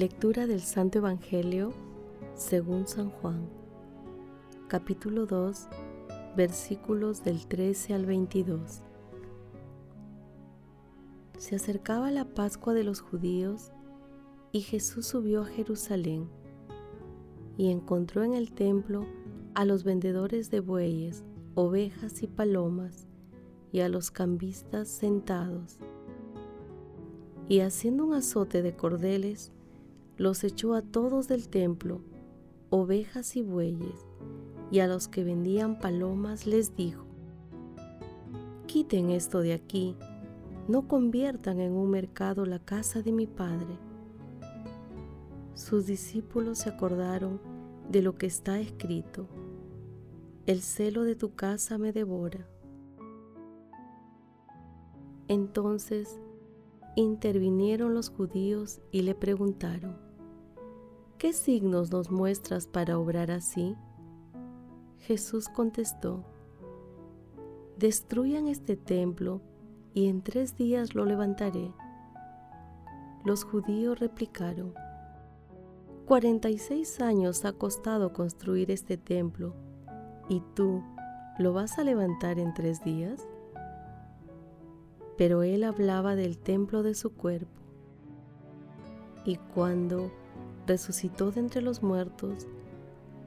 Lectura del Santo Evangelio según San Juan, capítulo 2, versículos del 13 al 22. Se acercaba la Pascua de los judíos y Jesús subió a Jerusalén y encontró en el templo a los vendedores de bueyes, ovejas y palomas y a los cambistas sentados. Y haciendo un azote de cordeles, los echó a todos del templo, ovejas y bueyes, y a los que vendían palomas les dijo, Quiten esto de aquí, no conviertan en un mercado la casa de mi Padre. Sus discípulos se acordaron de lo que está escrito, el celo de tu casa me devora. Entonces intervinieron los judíos y le preguntaron, ¿qué signos nos muestras para obrar así? Jesús contestó, destruyan este templo y en tres días lo levantaré. Los judíos replicaron, 46 años ha costado construir este templo y tú lo vas a levantar en tres días. Pero él hablaba del templo de su cuerpo. Y cuando resucitó de entre los muertos,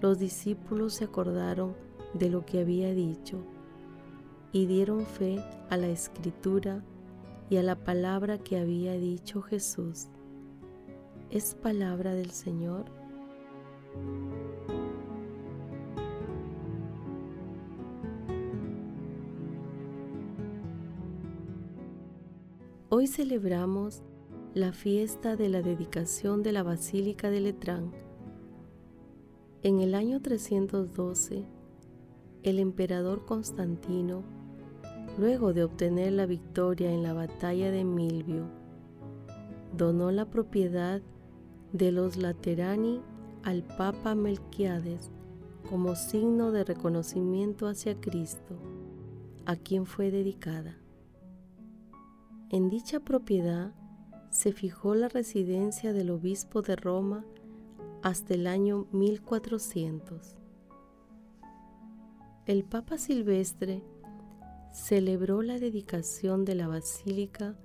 los discípulos se acordaron de lo que había dicho y dieron fe a la escritura y a la palabra que había dicho Jesús. ¿Es palabra del Señor? Hoy celebramos la fiesta de la dedicación de la Basílica de Letrán. En el año 312, el emperador Constantino, luego de obtener la victoria en la batalla de Milvio, donó la propiedad de los Laterani al Papa Melquiades como signo de reconocimiento hacia Cristo, a quien fue dedicada. En dicha propiedad se fijó la residencia del obispo de Roma hasta el año 1400. El Papa Silvestre celebró la dedicación de la basílica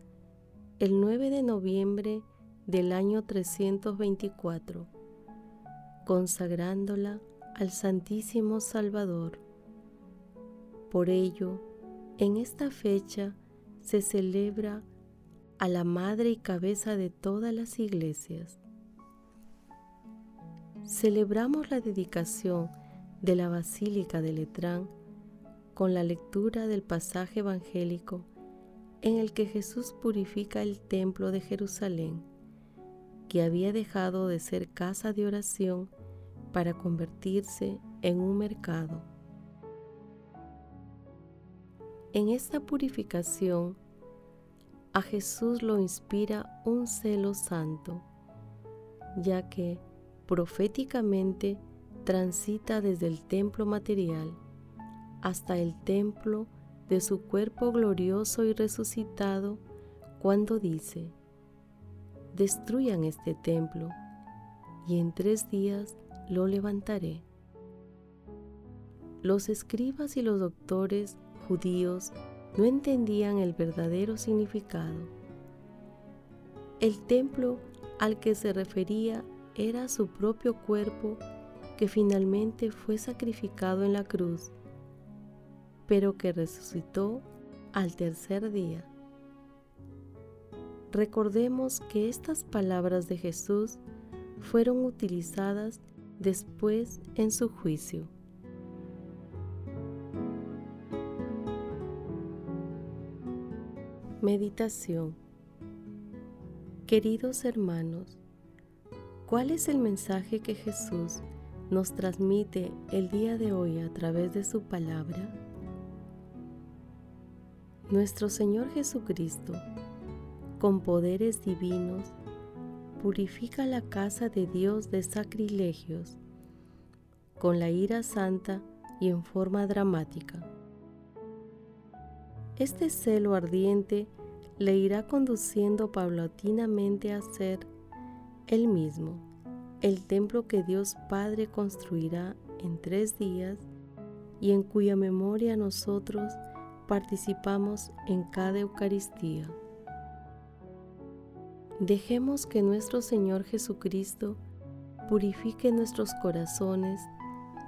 el 9 de noviembre del año 324, consagrándola al Santísimo Salvador. Por ello, en esta fecha se celebra a la madre y cabeza de todas las iglesias. Celebramos la dedicación de la Basílica de Letrán con la lectura del pasaje evangélico en el que Jesús purifica el templo de Jerusalén, que había dejado de ser casa de oración para convertirse en un mercado. En esta purificación a Jesús lo inspira un celo santo, ya que proféticamente transita desde el templo material hasta el templo de su cuerpo glorioso y resucitado cuando dice, destruyan este templo y en tres días lo levantaré. Los escribas y los doctores judíos no entendían el verdadero significado. El templo al que se refería era su propio cuerpo que finalmente fue sacrificado en la cruz, pero que resucitó al tercer día. Recordemos que estas palabras de Jesús fueron utilizadas después en su juicio. Meditación Queridos hermanos, ¿cuál es el mensaje que Jesús nos transmite el día de hoy a través de su palabra? Nuestro Señor Jesucristo, con poderes divinos, purifica la casa de Dios de sacrilegios, con la ira santa y en forma dramática. Este celo ardiente le irá conduciendo paulatinamente a ser él mismo, el templo que Dios Padre construirá en tres días y en cuya memoria nosotros participamos en cada Eucaristía. Dejemos que nuestro Señor Jesucristo purifique nuestros corazones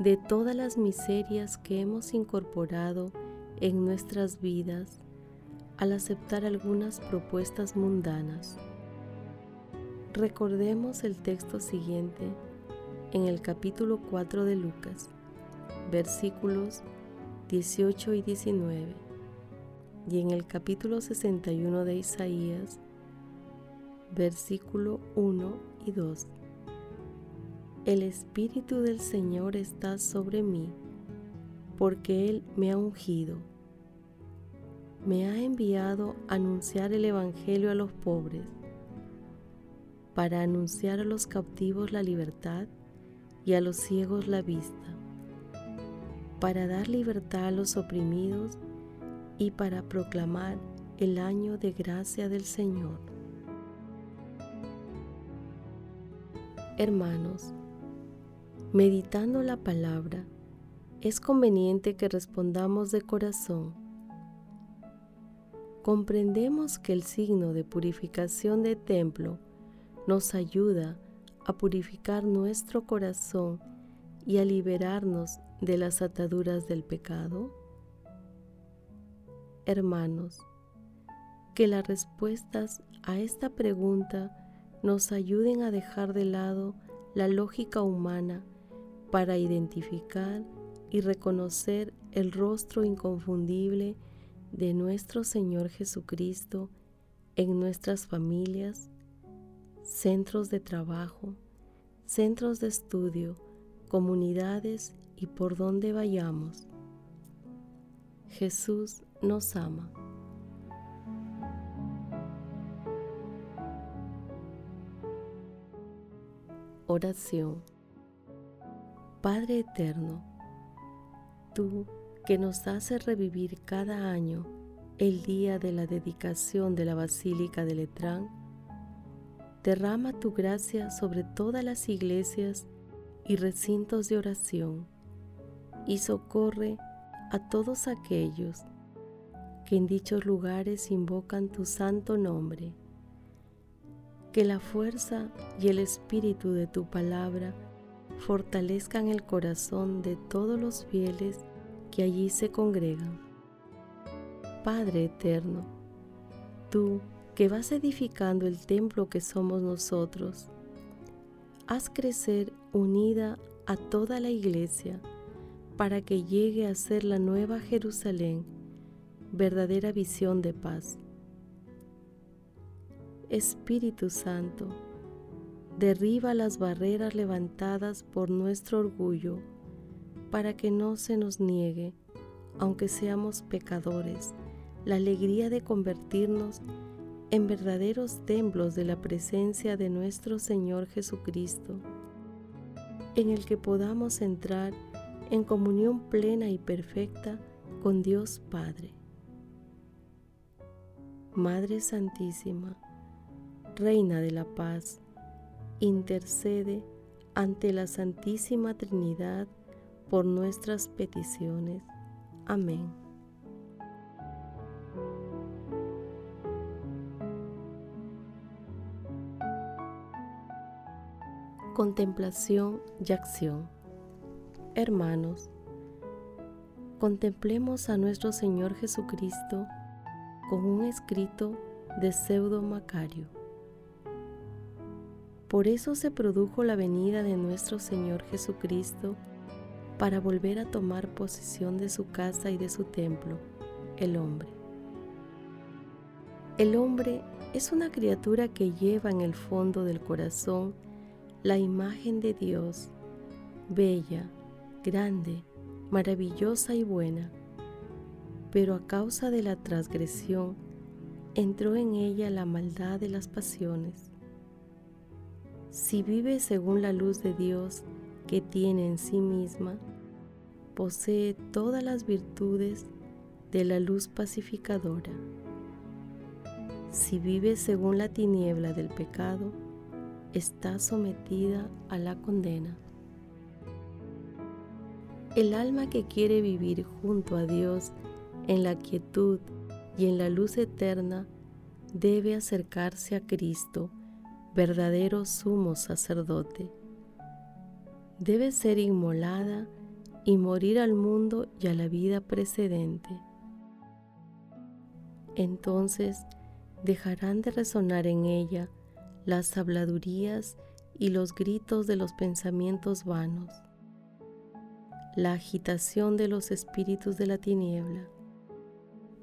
de todas las miserias que hemos incorporado en nuestras vidas al aceptar algunas propuestas mundanas. Recordemos el texto siguiente en el capítulo 4 de Lucas, versículos 18 y 19, y en el capítulo 61 de Isaías, versículo 1 y 2. El Espíritu del Señor está sobre mí, porque Él me ha ungido me ha enviado a anunciar el Evangelio a los pobres, para anunciar a los cautivos la libertad y a los ciegos la vista, para dar libertad a los oprimidos y para proclamar el año de gracia del Señor. Hermanos, meditando la palabra, es conveniente que respondamos de corazón comprendemos que el signo de purificación de templo nos ayuda a purificar nuestro corazón y a liberarnos de las ataduras del pecado? Hermanos, que las respuestas a esta pregunta nos ayuden a dejar de lado la lógica humana para identificar y reconocer el rostro inconfundible de nuestro Señor Jesucristo en nuestras familias, centros de trabajo, centros de estudio, comunidades y por donde vayamos. Jesús nos ama. Oración. Padre Eterno, tú que nos hace revivir cada año el día de la dedicación de la Basílica de Letrán, derrama tu gracia sobre todas las iglesias y recintos de oración y socorre a todos aquellos que en dichos lugares invocan tu santo nombre. Que la fuerza y el espíritu de tu palabra fortalezcan el corazón de todos los fieles que allí se congregan. Padre eterno, tú que vas edificando el templo que somos nosotros, haz crecer unida a toda la iglesia para que llegue a ser la nueva Jerusalén, verdadera visión de paz. Espíritu Santo, derriba las barreras levantadas por nuestro orgullo para que no se nos niegue, aunque seamos pecadores, la alegría de convertirnos en verdaderos templos de la presencia de nuestro Señor Jesucristo, en el que podamos entrar en comunión plena y perfecta con Dios Padre. Madre Santísima, Reina de la Paz, intercede ante la Santísima Trinidad por nuestras peticiones. Amén. Contemplación y acción. Hermanos, contemplemos a nuestro Señor Jesucristo con un escrito de Pseudo Macario. Por eso se produjo la venida de nuestro Señor Jesucristo para volver a tomar posesión de su casa y de su templo, el hombre. El hombre es una criatura que lleva en el fondo del corazón la imagen de Dios, bella, grande, maravillosa y buena, pero a causa de la transgresión entró en ella la maldad de las pasiones. Si vive según la luz de Dios que tiene en sí misma, posee todas las virtudes de la luz pacificadora. Si vive según la tiniebla del pecado, está sometida a la condena. El alma que quiere vivir junto a Dios en la quietud y en la luz eterna debe acercarse a Cristo, verdadero sumo sacerdote. Debe ser inmolada y morir al mundo y a la vida precedente. Entonces dejarán de resonar en ella las habladurías y los gritos de los pensamientos vanos, la agitación de los espíritus de la tiniebla,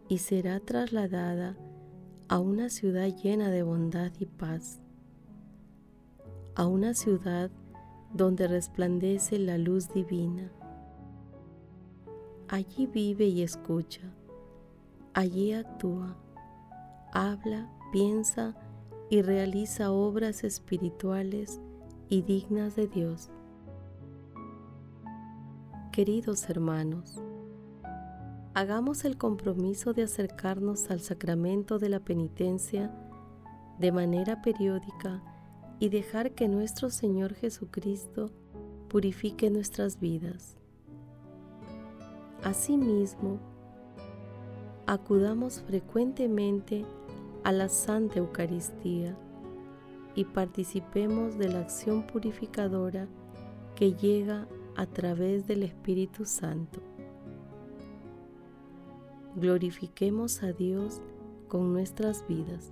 y será trasladada a una ciudad llena de bondad y paz, a una ciudad donde resplandece la luz divina. Allí vive y escucha, allí actúa, habla, piensa y realiza obras espirituales y dignas de Dios. Queridos hermanos, hagamos el compromiso de acercarnos al sacramento de la penitencia de manera periódica y dejar que nuestro Señor Jesucristo purifique nuestras vidas. Asimismo, acudamos frecuentemente a la Santa Eucaristía y participemos de la acción purificadora que llega a través del Espíritu Santo. Glorifiquemos a Dios con nuestras vidas.